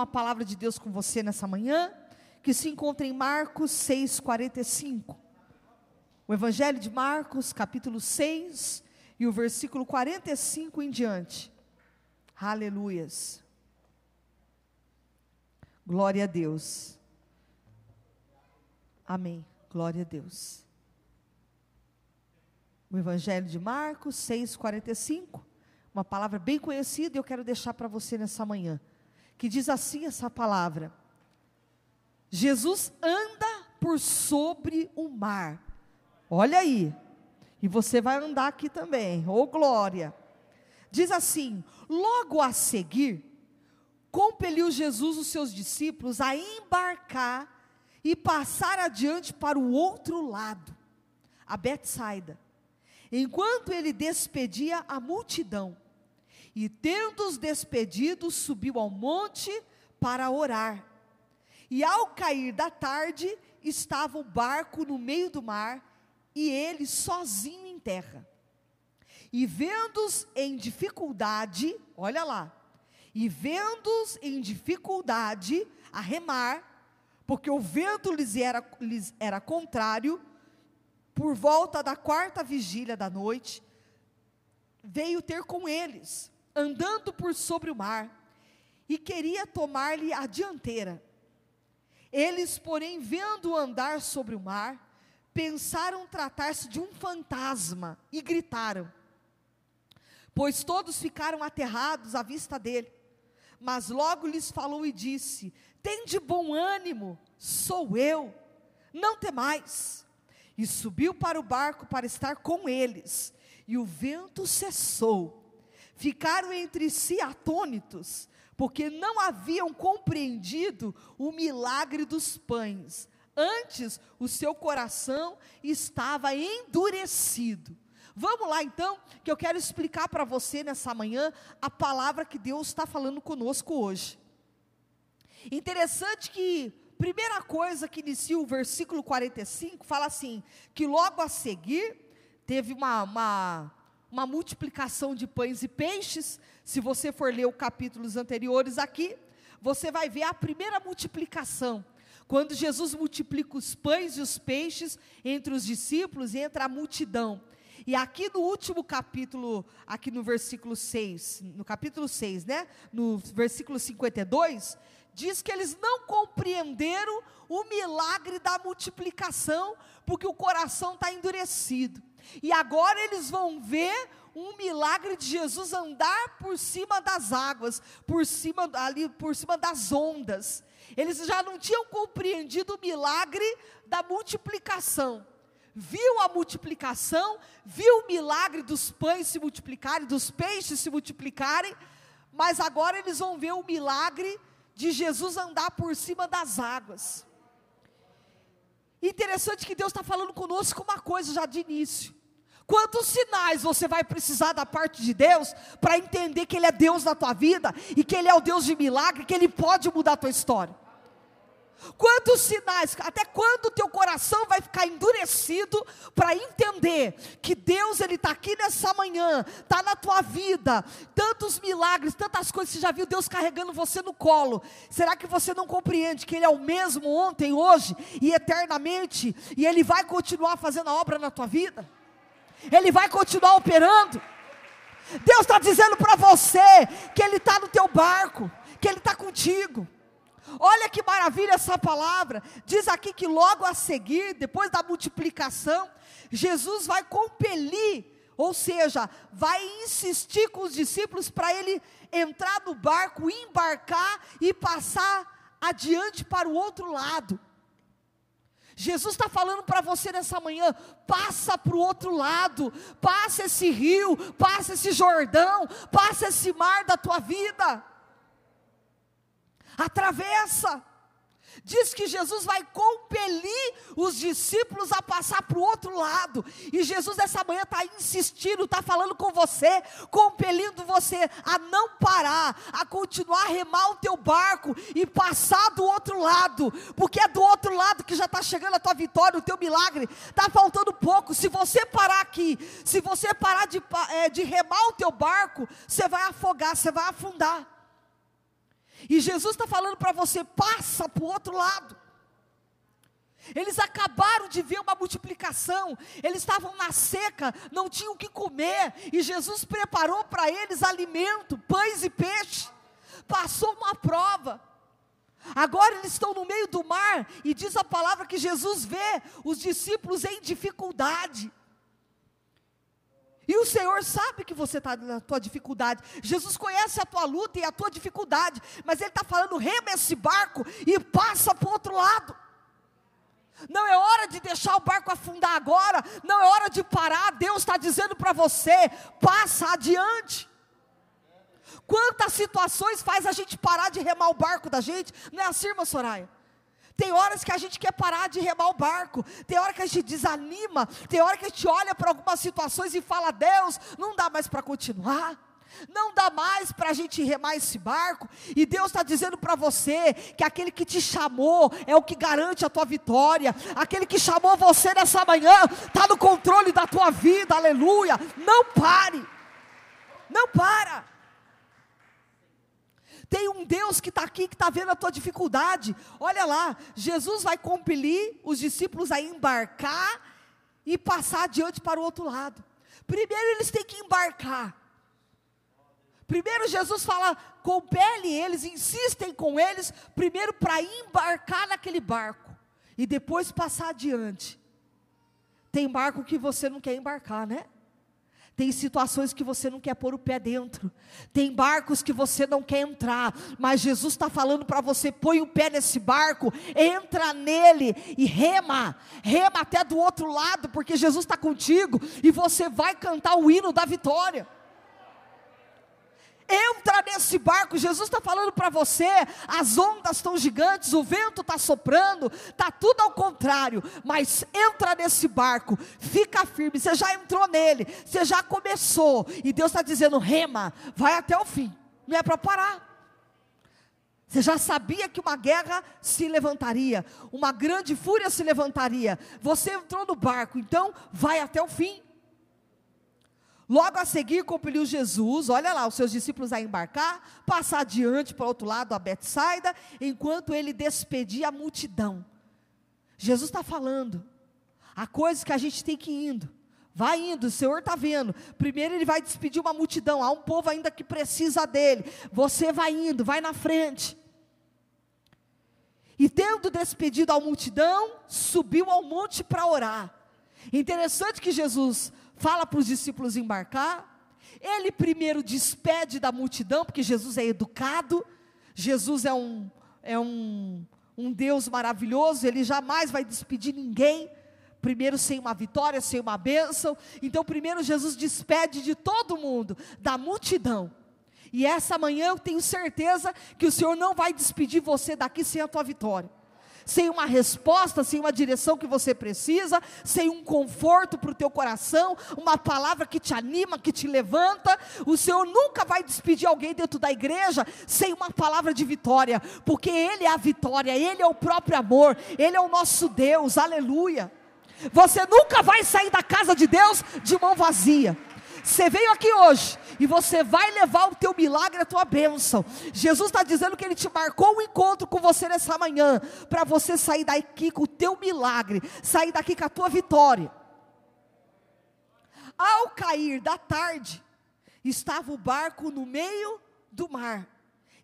uma palavra de Deus com você nessa manhã, que se encontra em Marcos 6:45. O Evangelho de Marcos, capítulo 6, e o versículo 45 em diante. Aleluias. Glória a Deus. Amém. Glória a Deus. O Evangelho de Marcos 6,45, uma palavra bem conhecida, eu quero deixar para você nessa manhã, que diz assim essa palavra: Jesus anda por sobre o mar. Olha aí, e você vai andar aqui também, ô oh, glória. Diz assim: logo a seguir, compeliu Jesus os seus discípulos a embarcar e passar adiante para o outro lado, a Betsaida, enquanto ele despedia a multidão. E tendo-os despedido, subiu ao monte para orar. E ao cair da tarde, estava o barco no meio do mar e ele sozinho em terra. E vendo-os em dificuldade, olha lá, e vendo-os em dificuldade a remar, porque o vento lhes era, lhes era contrário, por volta da quarta vigília da noite, veio ter com eles, andando por sobre o mar, e queria tomar-lhe a dianteira. Eles, porém, vendo andar sobre o mar, pensaram tratar-se de um fantasma e gritaram, pois todos ficaram aterrados à vista dele. Mas logo lhes falou e disse: Tem de bom ânimo, sou eu, não temais. E subiu para o barco para estar com eles, e o vento cessou. Ficaram entre si atônitos, porque não haviam compreendido o milagre dos pães. Antes, o seu coração estava endurecido. Vamos lá então, que eu quero explicar para você nessa manhã a palavra que Deus está falando conosco hoje. Interessante que, primeira coisa que inicia o versículo 45, fala assim: que logo a seguir teve uma, uma, uma multiplicação de pães e peixes. Se você for ler os capítulos anteriores aqui, você vai ver a primeira multiplicação. Quando Jesus multiplica os pães e os peixes entre os discípulos e entre a multidão. E aqui no último capítulo, aqui no versículo 6, no capítulo 6, né? No versículo 52, diz que eles não compreenderam o milagre da multiplicação, porque o coração está endurecido. E agora eles vão ver um milagre de Jesus andar por cima das águas, por cima ali, por cima das ondas. Eles já não tinham compreendido o milagre da multiplicação viu a multiplicação, viu o milagre dos pães se multiplicarem, dos peixes se multiplicarem, mas agora eles vão ver o milagre de Jesus andar por cima das águas. Interessante que Deus está falando conosco uma coisa já de início. Quantos sinais você vai precisar da parte de Deus para entender que Ele é Deus na tua vida e que Ele é o Deus de milagre, que Ele pode mudar a tua história? Quantos sinais, até quando o teu coração vai ficar endurecido para entender que Deus ele está aqui nessa manhã, está na tua vida, tantos milagres, tantas coisas, você já viu Deus carregando você no colo. Será que você não compreende que Ele é o mesmo ontem, hoje e eternamente, e Ele vai continuar fazendo a obra na tua vida? Ele vai continuar operando. Deus está dizendo para você que Ele está no teu barco, que Ele está contigo. Olha que maravilha essa palavra. Diz aqui que logo a seguir, depois da multiplicação, Jesus vai compelir, ou seja, vai insistir com os discípulos para ele entrar no barco, embarcar e passar adiante para o outro lado. Jesus está falando para você nessa manhã: passa para o outro lado, passa esse rio, passa esse Jordão, passa esse mar da tua vida atravessa. Diz que Jesus vai compelir os discípulos a passar para o outro lado. E Jesus essa manhã está insistindo, está falando com você, compelindo você a não parar, a continuar a remar o teu barco e passar do outro lado. Porque é do outro lado que já está chegando a tua vitória, o teu milagre. Está faltando pouco. Se você parar aqui, se você parar de, é, de remar o teu barco, você vai afogar, você vai afundar. E Jesus está falando para você: passa para o outro lado. Eles acabaram de ver uma multiplicação, eles estavam na seca, não tinham o que comer, e Jesus preparou para eles alimento, pães e peixe. Passou uma prova. Agora eles estão no meio do mar, e diz a palavra que Jesus vê os discípulos em dificuldade. E o Senhor sabe que você está na tua dificuldade. Jesus conhece a tua luta e a tua dificuldade. Mas Ele está falando: rema esse barco e passa para o outro lado. Não é hora de deixar o barco afundar agora. Não é hora de parar. Deus está dizendo para você: passa adiante. Quantas situações faz a gente parar de remar o barco da gente? Não é assim, irmã Soraya? Tem horas que a gente quer parar de remar o barco, tem hora que a gente desanima, tem hora que a gente olha para algumas situações e fala: Deus, não dá mais para continuar. Não dá mais para a gente remar esse barco, e Deus está dizendo para você que aquele que te chamou é o que garante a tua vitória, aquele que chamou você nessa manhã está no controle da tua vida, aleluia. Não pare, não para. Tem um Deus que está aqui, que está vendo a tua dificuldade. Olha lá, Jesus vai compelir os discípulos a embarcar e passar adiante para o outro lado. Primeiro eles têm que embarcar. Primeiro Jesus fala, compele eles, insistem com eles, primeiro para embarcar naquele barco e depois passar adiante. Tem barco que você não quer embarcar, né? Tem situações que você não quer pôr o pé dentro. Tem barcos que você não quer entrar. Mas Jesus está falando para você: põe o pé nesse barco, entra nele e rema. Rema até do outro lado, porque Jesus está contigo e você vai cantar o hino da vitória. Entra nesse barco, Jesus está falando para você: as ondas estão gigantes, o vento está soprando, está tudo ao contrário, mas entra nesse barco, fica firme. Você já entrou nele, você já começou, e Deus está dizendo: rema, vai até o fim, não é para parar. Você já sabia que uma guerra se levantaria, uma grande fúria se levantaria. Você entrou no barco, então vai até o fim. Logo a seguir, compeliu Jesus, olha lá, os seus discípulos a embarcar, passar adiante para o outro lado, a Betsaida, enquanto ele despedia a multidão. Jesus está falando, há coisas que a gente tem que ir indo. Vai indo, o Senhor está vendo. Primeiro ele vai despedir uma multidão, há um povo ainda que precisa dele. Você vai indo, vai na frente. E tendo despedido a multidão, subiu ao monte para orar. Interessante que Jesus fala para os discípulos embarcar. Ele primeiro despede da multidão, porque Jesus é educado, Jesus é um, é um, um Deus maravilhoso, ele jamais vai despedir ninguém. Primeiro sem uma vitória, sem uma bênção. Então, primeiro Jesus despede de todo mundo, da multidão. E essa manhã eu tenho certeza que o Senhor não vai despedir você daqui sem a tua vitória sem uma resposta, sem uma direção que você precisa, sem um conforto para o teu coração, uma palavra que te anima, que te levanta. O Senhor nunca vai despedir alguém dentro da igreja sem uma palavra de vitória, porque Ele é a vitória, Ele é o próprio amor, Ele é o nosso Deus, aleluia. Você nunca vai sair da casa de Deus de mão vazia. Você veio aqui hoje e você vai levar o teu milagre, a tua bênção. Jesus está dizendo que Ele te marcou um encontro com você nessa manhã, para você sair daqui com o teu milagre, sair daqui com a tua vitória. Ao cair da tarde, estava o barco no meio do mar,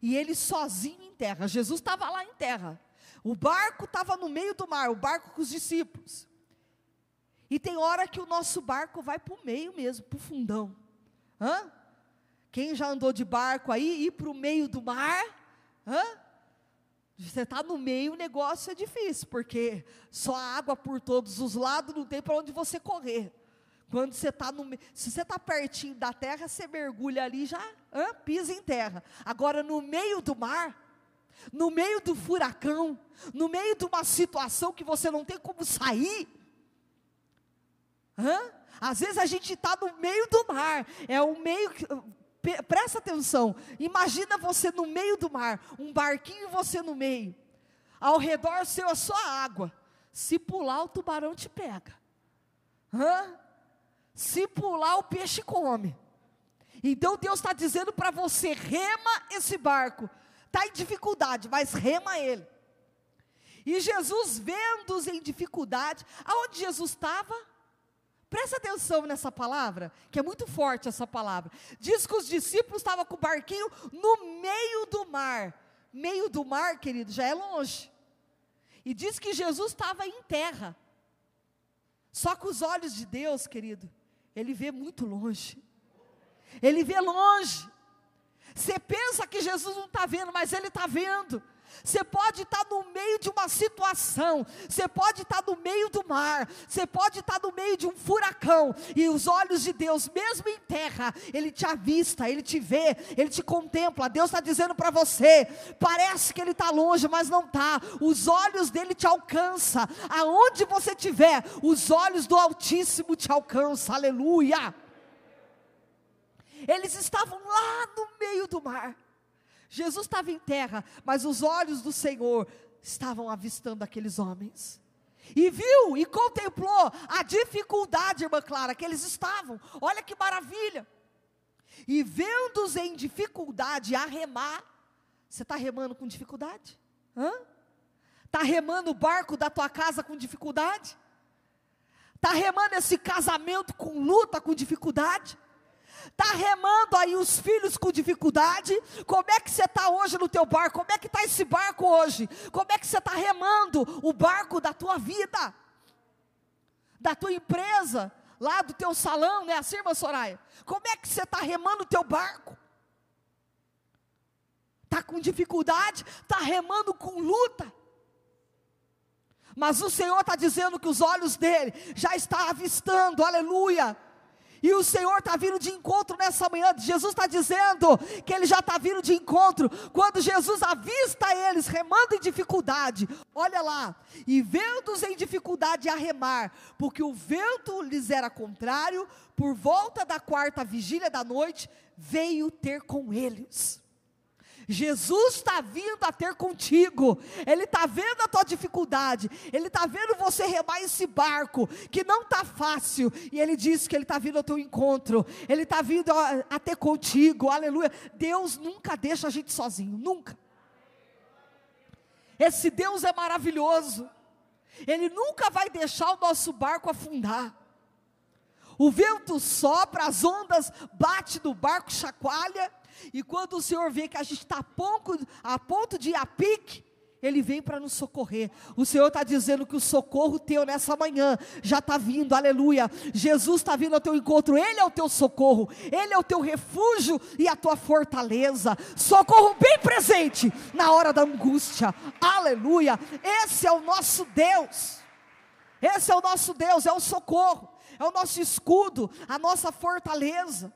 e ele sozinho em terra. Jesus estava lá em terra. O barco estava no meio do mar, o barco com os discípulos. E tem hora que o nosso barco vai para o meio mesmo, para o fundão. Hã? Quem já andou de barco aí, ir para o meio do mar? Hã? Você está no meio, o negócio é difícil, porque só água por todos os lados, não tem para onde você correr. Quando você está no se você está pertinho da terra, você mergulha ali já hã, pisa em terra. Agora no meio do mar, no meio do furacão, no meio de uma situação que você não tem como sair, Hã? Às vezes a gente está no meio do mar, é o meio que, presta atenção, imagina você no meio do mar, um barquinho e você no meio, ao redor seu é só água, se pular o tubarão te pega, Hã? se pular o peixe come, então Deus está dizendo para você, rema esse barco, está em dificuldade, mas rema ele. E Jesus, vendo-os em dificuldade, aonde Jesus estava? Presta atenção nessa palavra, que é muito forte essa palavra. Diz que os discípulos estavam com o barquinho no meio do mar. Meio do mar, querido, já é longe. E diz que Jesus estava em terra. Só que os olhos de Deus, querido, ele vê muito longe. Ele vê longe. Você pensa que Jesus não está vendo, mas ele está vendo. Você pode estar no meio de uma situação, você pode estar no meio do mar, você pode estar no meio de um furacão, e os olhos de Deus, mesmo em terra, Ele te avista, Ele te vê, Ele te contempla. Deus está dizendo para você: parece que Ele está longe, mas não está. Os olhos dele te alcançam, aonde você estiver, os olhos do Altíssimo te alcançam, aleluia. Eles estavam lá no meio do mar. Jesus estava em terra, mas os olhos do Senhor estavam avistando aqueles homens. E viu e contemplou a dificuldade, irmã Clara, que eles estavam. Olha que maravilha. E vendo-os em dificuldade a remar, você está remando com dificuldade? Está remando o barco da tua casa com dificuldade? Está remando esse casamento com luta, com dificuldade? Está remando aí os filhos com dificuldade. Como é que você está hoje no teu barco? Como é que está esse barco hoje? Como é que você está remando o barco da tua vida? Da tua empresa? Lá do teu salão, né? Assim, irmã Soraya? Como é que você está remando o teu barco? Está com dificuldade? Está remando com luta? Mas o Senhor está dizendo que os olhos dele já está avistando, aleluia e o Senhor está vindo de encontro nessa manhã. Jesus está dizendo que Ele já está vindo de encontro. Quando Jesus avista eles remando em dificuldade, olha lá, e vendo-os em dificuldade a remar, porque o vento lhes era contrário, por volta da quarta vigília da noite, veio ter com eles. Jesus está vindo a ter contigo, Ele está vendo a tua dificuldade, Ele está vendo você remar esse barco, que não está fácil, e Ele diz que Ele está vindo ao teu encontro, Ele está vindo a, a ter contigo, aleluia. Deus nunca deixa a gente sozinho, nunca. Esse Deus é maravilhoso, Ele nunca vai deixar o nosso barco afundar. O vento sopra, as ondas bate no barco, chacoalha, e quando o Senhor vê que a gente está a ponto, a ponto de ir a pique, Ele vem para nos socorrer. O Senhor está dizendo que o socorro teu nessa manhã já está vindo, aleluia. Jesus está vindo ao teu encontro, Ele é o teu socorro, Ele é o teu refúgio e a tua fortaleza. Socorro bem presente na hora da angústia, aleluia. Esse é o nosso Deus, esse é o nosso Deus, é o socorro, é o nosso escudo, a nossa fortaleza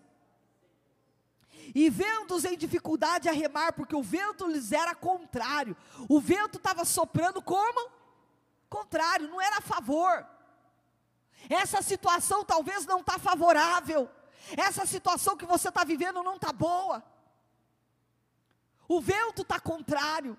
e vendo-os em dificuldade a remar, porque o vento lhes era contrário. O vento estava soprando como? Contrário, não era a favor. Essa situação talvez não está favorável. Essa situação que você está vivendo não está boa. O vento está contrário.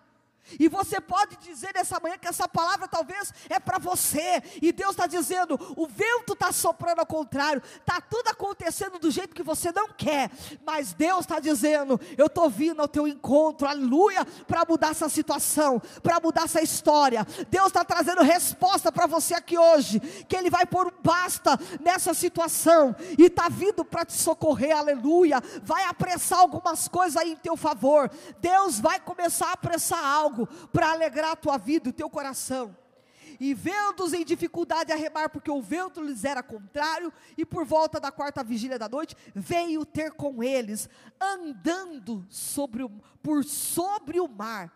E você pode dizer nessa manhã que essa palavra talvez é para você. E Deus está dizendo: o vento está soprando ao contrário, está tudo acontecendo do jeito que você não quer. Mas Deus está dizendo: eu estou vindo ao teu encontro, aleluia, para mudar essa situação, para mudar essa história. Deus está trazendo resposta para você aqui hoje, que Ele vai pôr um basta nessa situação e está vindo para te socorrer, aleluia. Vai apressar algumas coisas aí em teu favor. Deus vai começar a apressar algo algo para alegrar a tua vida, o teu coração. E vendo-os em dificuldade a remar, porque o vento lhes era contrário, e por volta da quarta vigília da noite, veio ter com eles, andando sobre o, por sobre o mar.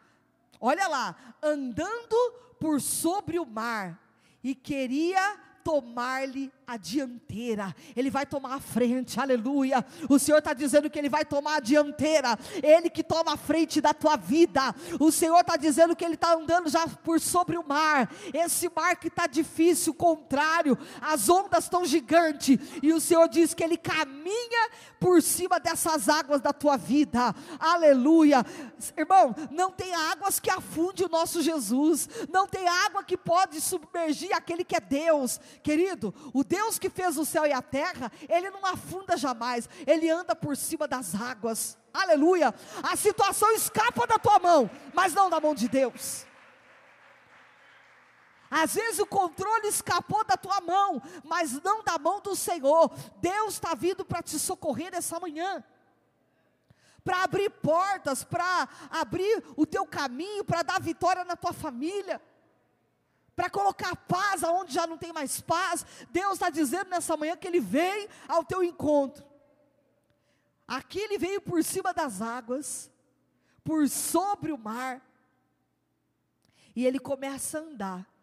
Olha lá, andando por sobre o mar, e queria tomar-lhe a dianteira, Ele vai tomar a frente, aleluia. O Senhor está dizendo que Ele vai tomar a dianteira, Ele que toma a frente da tua vida. O Senhor está dizendo que Ele está andando já por sobre o mar, esse mar que está difícil, contrário, as ondas estão gigantes, e o Senhor diz que Ele caminha por cima dessas águas da tua vida, aleluia. Irmão, não tem águas que afunde o nosso Jesus, não tem água que pode submergir aquele que é Deus, querido. O Deus Deus que fez o céu e a terra, ele não afunda jamais, ele anda por cima das águas. Aleluia! A situação escapa da tua mão, mas não da mão de Deus. Às vezes o controle escapou da tua mão, mas não da mão do Senhor. Deus está vindo para te socorrer essa manhã para abrir portas, para abrir o teu caminho, para dar vitória na tua família, para colocar paz aonde já não tem mais paz. Deus está dizendo nessa manhã que Ele vem ao teu encontro. Aqui Ele veio por cima das águas, por sobre o mar, e Ele começa a andar.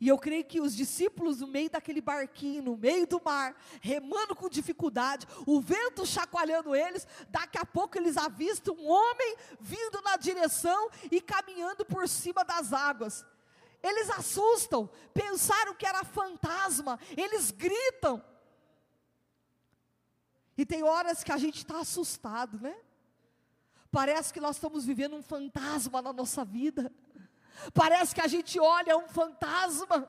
E eu creio que os discípulos, no meio daquele barquinho, no meio do mar, remando com dificuldade, o vento chacoalhando eles, daqui a pouco eles avistam um homem vindo na direção e caminhando por cima das águas. Eles assustam, pensaram que era fantasma, eles gritam. E tem horas que a gente está assustado, né? Parece que nós estamos vivendo um fantasma na nossa vida. Parece que a gente olha um fantasma.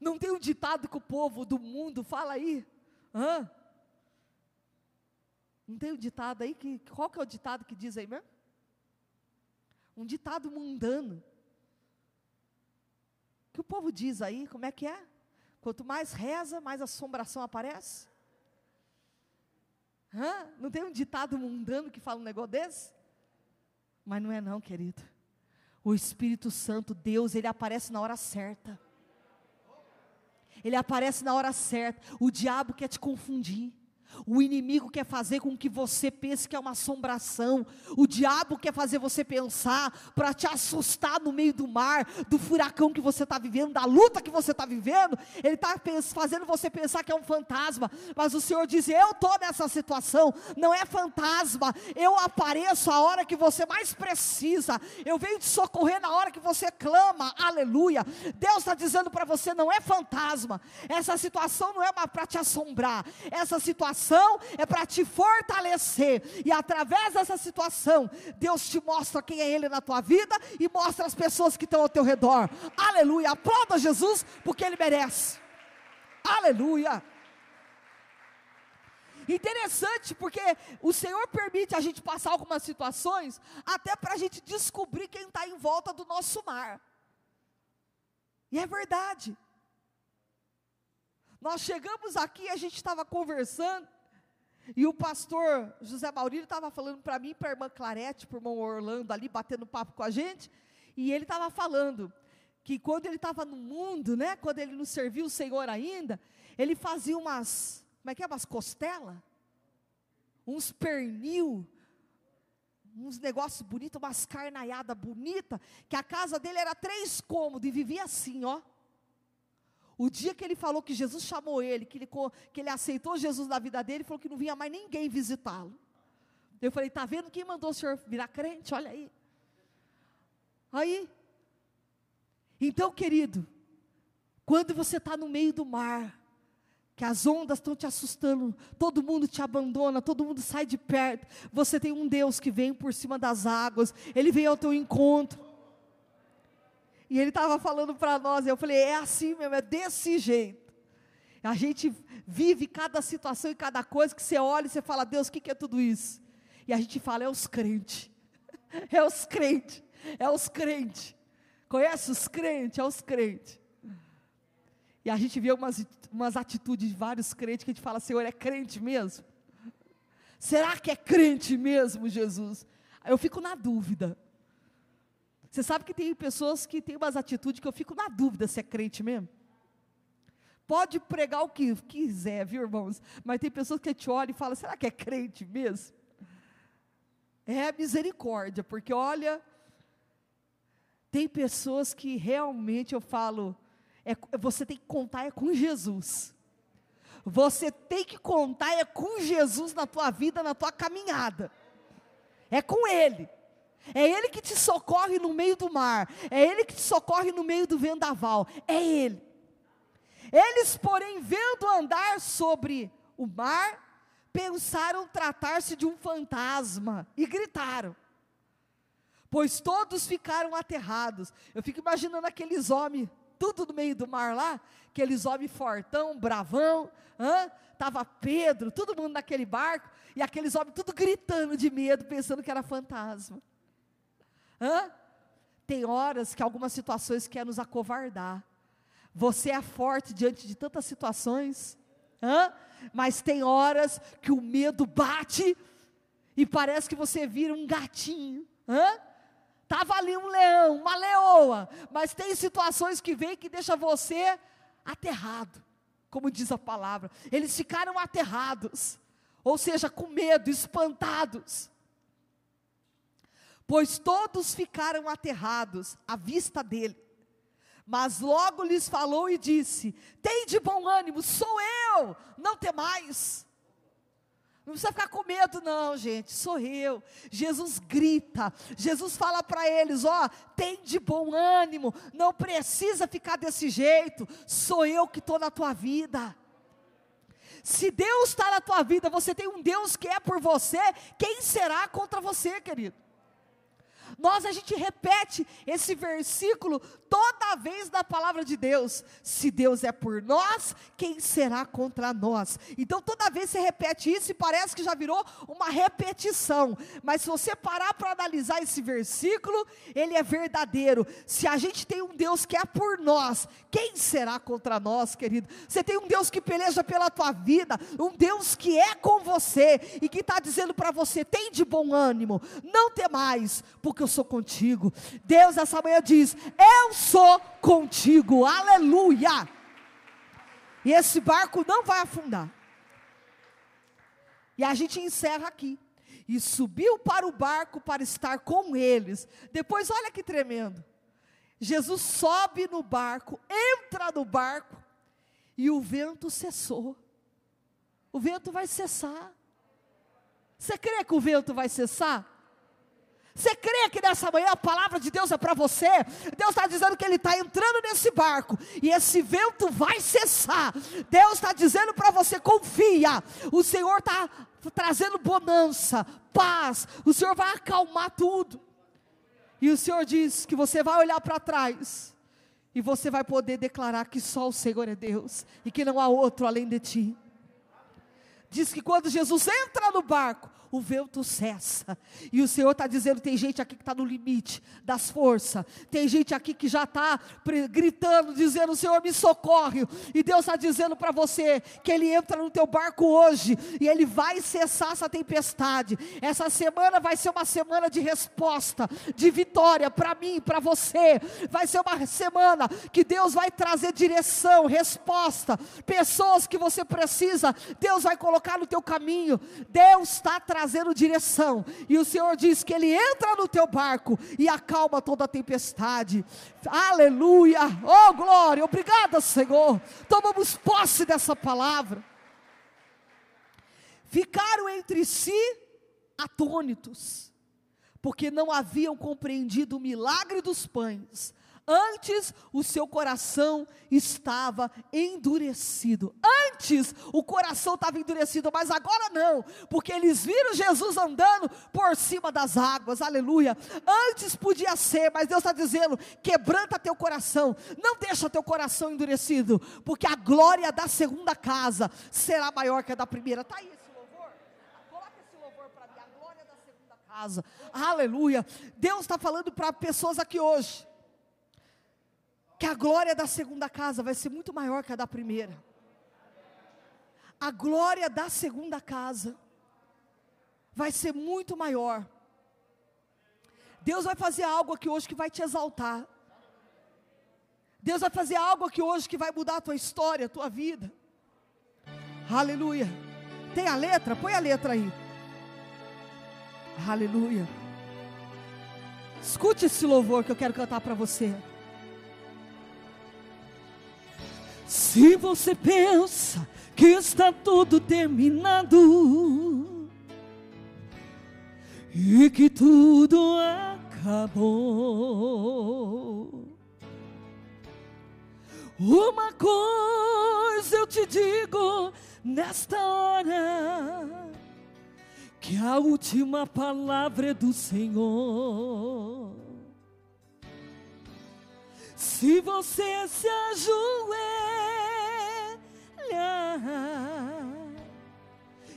Não tem um ditado que o povo do mundo fala aí? Hã? Não tem um ditado aí que qual que é o ditado que diz aí mesmo? Um ditado mundano. Que o povo diz aí, como é que é? Quanto mais reza, mais assombração aparece. Hã? Não tem um ditado mundano que fala um negócio desse? Mas não é não, querido. O Espírito Santo, Deus, ele aparece na hora certa. Ele aparece na hora certa. O diabo quer te confundir. O inimigo quer fazer com que você pense que é uma assombração. O diabo quer fazer você pensar para te assustar no meio do mar, do furacão que você está vivendo, da luta que você está vivendo. Ele está fazendo você pensar que é um fantasma. Mas o Senhor diz: Eu estou nessa situação. Não é fantasma. Eu apareço a hora que você mais precisa. Eu venho te socorrer na hora que você clama. Aleluia. Deus está dizendo para você: Não é fantasma. Essa situação não é para te assombrar. Essa situação situação é para te fortalecer, e através dessa situação, Deus te mostra quem é Ele na tua vida e mostra as pessoas que estão ao teu redor. Aleluia! Aplauda Jesus, porque Ele merece. Aleluia! Interessante, porque o Senhor permite a gente passar algumas situações, até para a gente descobrir quem está em volta do nosso mar. E é verdade. Nós chegamos aqui, a gente estava conversando, e o pastor José Maurílio estava falando para mim, para a irmã Clarete, para o irmão Orlando ali, batendo papo com a gente, e ele estava falando que quando ele estava no mundo, né, quando ele não serviu o Senhor ainda, ele fazia umas, como é que é, umas costelas, uns pernil, uns negócios bonitos, umas carnaiadas bonitas, que a casa dele era três cômodos e vivia assim, ó. O dia que ele falou que Jesus chamou ele, que ele, que ele aceitou Jesus na vida dele, ele falou que não vinha mais ninguém visitá-lo. Eu falei, está vendo quem mandou o senhor virar crente? Olha aí. Aí. Então, querido, quando você está no meio do mar, que as ondas estão te assustando, todo mundo te abandona, todo mundo sai de perto, você tem um Deus que vem por cima das águas, Ele vem ao teu encontro. E ele estava falando para nós, eu falei, é assim mesmo, é desse jeito. A gente vive cada situação e cada coisa que você olha e você fala, Deus, o que, que é tudo isso? E a gente fala, é os crentes. É os crentes. É os crentes. Conhece os crentes? É os crentes. E a gente vê umas, umas atitudes de vários crentes que a gente fala, Senhor, é crente mesmo? Será que é crente mesmo, Jesus? Eu fico na dúvida. Você sabe que tem pessoas que têm umas atitudes que eu fico na dúvida se é crente mesmo. Pode pregar o que quiser, viu, irmãos? Mas tem pessoas que te olham e falam: será que é crente mesmo? É misericórdia, porque olha, tem pessoas que realmente eu falo, é, você tem que contar é com Jesus. Você tem que contar é com Jesus na tua vida, na tua caminhada. É com Ele. É Ele que te socorre no meio do mar. É Ele que te socorre no meio do vendaval. É Ele. Eles, porém, vendo andar sobre o mar, pensaram tratar-se de um fantasma e gritaram. Pois todos ficaram aterrados. Eu fico imaginando aqueles homens tudo no meio do mar lá, aqueles homens fortão, bravão, hã? Tava Pedro, todo mundo naquele barco, e aqueles homens tudo gritando de medo, pensando que era fantasma. Hã? Tem horas que algumas situações querem nos acovardar. Você é forte diante de tantas situações, hã? mas tem horas que o medo bate e parece que você vira um gatinho. Hã? Tava ali um leão, uma leoa, mas tem situações que vem que deixa você aterrado, como diz a palavra. Eles ficaram aterrados, ou seja, com medo, espantados. Pois todos ficaram aterrados à vista dele. Mas logo lhes falou e disse: Tem de bom ânimo, sou eu, não temais. Não precisa ficar com medo, não, gente. Sou eu. Jesus grita. Jesus fala para eles: ó, tem de bom ânimo. Não precisa ficar desse jeito. Sou eu que estou na tua vida. Se Deus está na tua vida, você tem um Deus que é por você. Quem será contra você, querido? Nós a gente repete esse versículo toda vez na palavra de Deus. Se Deus é por nós, quem será contra nós? Então toda vez você repete isso e parece que já virou uma repetição. Mas se você parar para analisar esse versículo, ele é verdadeiro. Se a gente tem um Deus que é por nós, quem será contra nós, querido? Você tem um Deus que peleja pela tua vida, um Deus que é com você e que está dizendo para você: tem de bom ânimo, não temais, porque eu sou contigo. Deus essa manhã diz: Eu sou contigo, aleluia. E esse barco não vai afundar. E a gente encerra aqui. E subiu para o barco para estar com eles. Depois, olha que tremendo. Jesus sobe no barco, entra no barco, e o vento cessou. O vento vai cessar. Você crê que o vento vai cessar? Você crê que nessa manhã a palavra de Deus é para você? Deus está dizendo que Ele está entrando nesse barco e esse vento vai cessar. Deus está dizendo para você: confia. O Senhor está trazendo bonança, paz. O Senhor vai acalmar tudo. E o Senhor diz que você vai olhar para trás e você vai poder declarar que só o Senhor é Deus e que não há outro além de ti. Diz que quando Jesus entra no barco, o vento cessa. E o Senhor está dizendo: tem gente aqui que está no limite das forças, tem gente aqui que já está gritando, dizendo: Senhor, me socorre. E Deus está dizendo para você que Ele entra no teu barco hoje e Ele vai cessar essa tempestade. Essa semana vai ser uma semana de resposta, de vitória para mim, para você. Vai ser uma semana que Deus vai trazer direção, resposta, pessoas que você precisa, Deus vai colocar no teu caminho. Deus está trazendo trazendo direção. E o Senhor diz que Ele entra no teu barco e acalma toda a tempestade. Aleluia! Oh glória! Obrigada, Senhor. Tomamos posse dessa palavra. Ficaram entre si atônitos, porque não haviam compreendido o milagre dos pães Antes o seu coração estava endurecido. Antes o coração estava endurecido, mas agora não, porque eles viram Jesus andando por cima das águas. Aleluia. Antes podia ser, mas Deus está dizendo: quebranta teu coração, não deixa teu coração endurecido, porque a glória da segunda casa será maior que a da primeira. Está aí esse louvor? Coloca esse louvor para mim, a glória da segunda casa. Aleluia. Deus está falando para pessoas aqui hoje que a glória da segunda casa vai ser muito maior que a da primeira. A glória da segunda casa vai ser muito maior. Deus vai fazer algo aqui hoje que vai te exaltar. Deus vai fazer algo aqui hoje que vai mudar a tua história, a tua vida. Aleluia. Tem a letra? Põe a letra aí. Aleluia. Escute esse louvor que eu quero cantar para você. Se você pensa que está tudo terminado e que tudo acabou, uma coisa eu te digo nesta hora: que a última palavra é do Senhor. Se você se ajoelhar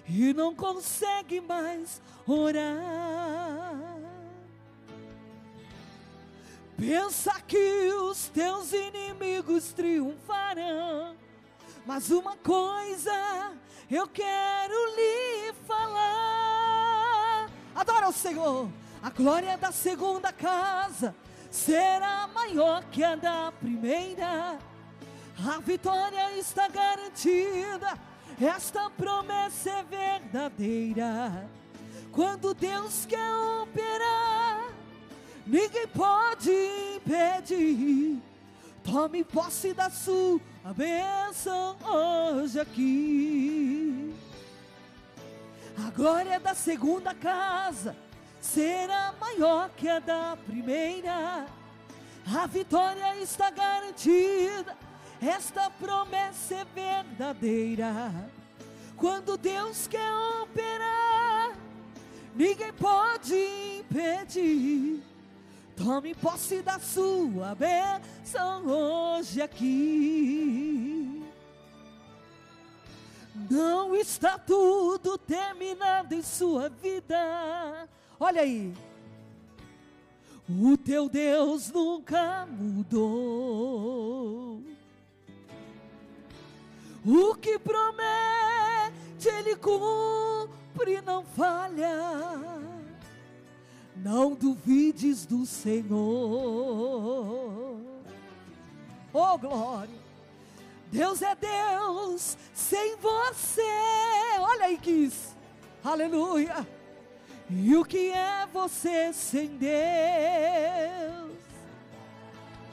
e não consegue mais orar, pensa que os teus inimigos triunfarão. Mas uma coisa eu quero lhe falar. Adora o Senhor. A glória da segunda casa será maior que a da primeira. A vitória está garantida. Esta promessa é verdadeira. Quando Deus quer operar, ninguém pode impedir. Tome posse da sua bênção hoje aqui. A glória da segunda casa será maior que a da primeira. A vitória está garantida, esta promessa é verdadeira. Quando Deus quer operar, ninguém pode impedir. Tome posse da sua bênção hoje aqui. Não está tudo terminado em sua vida. Olha aí. O teu Deus nunca mudou. O que promete, Ele cumpre, não falha. Não duvides do Senhor. Oh, glória. Deus é Deus sem você. Olha aí, Kiss. Aleluia. E o que é você sem Deus?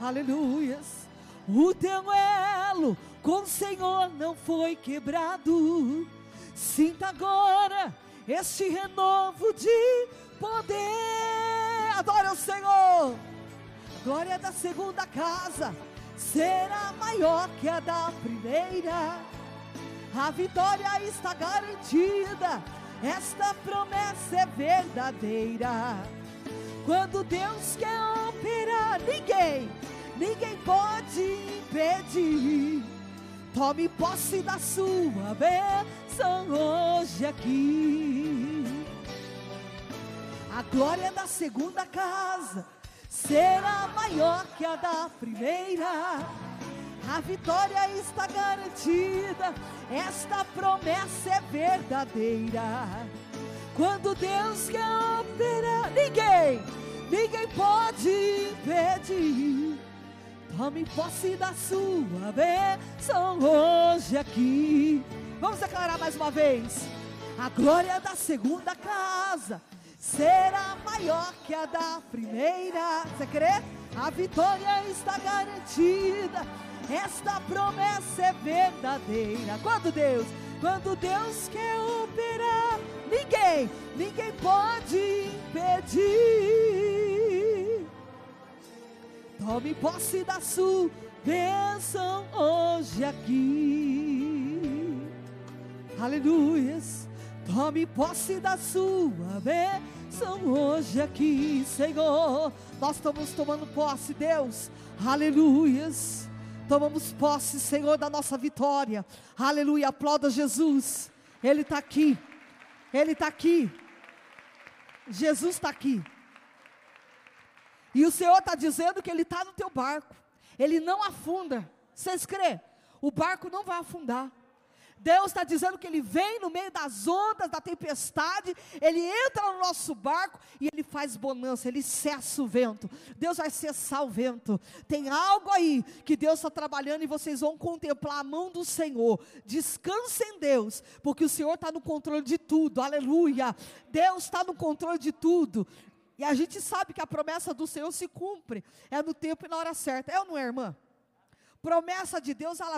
Aleluias. O teu elo com o Senhor não foi quebrado. Sinta agora este renovo de poder. Adora o Senhor. Glória da segunda casa será maior que a da primeira. A vitória está garantida esta promessa é verdadeira. Quando Deus quer operar, ninguém, ninguém pode impedir. Tome posse da sua bênção hoje aqui. A glória da segunda casa será maior que a da primeira a vitória está garantida, esta promessa é verdadeira. Quando Deus quer operar, ninguém, ninguém pode impedir. Tome posse da sua bênção hoje aqui. Vamos declarar mais uma vez. A glória da segunda casa será maior que a da primeira. Você crê? A vitória está garantida esta promessa é verdadeira. Quando Deus, quando Deus quer operar, ninguém, ninguém pode impedir. Tome posse da sua bênção hoje aqui. Aleluias. Tome posse da sua bênção hoje aqui, Senhor. Nós estamos tomando posse, Deus. Aleluias. Tomamos posse, Senhor, da nossa vitória. Aleluia. Aplauda Jesus. Ele está aqui. Ele está aqui. Jesus está aqui. E o Senhor está dizendo que Ele está no teu barco. Ele não afunda. Vocês crê? O barco não vai afundar. Deus está dizendo que Ele vem no meio das ondas, da tempestade, Ele entra no nosso barco e Ele faz bonança, Ele cessa o vento. Deus vai cessar o vento. Tem algo aí que Deus está trabalhando e vocês vão contemplar a mão do Senhor. Descansem em Deus, porque o Senhor está no controle de tudo, aleluia. Deus está no controle de tudo. E a gente sabe que a promessa do Senhor se cumpre, é no tempo e na hora certa. É ou não é, irmã? Promessa de Deus, ela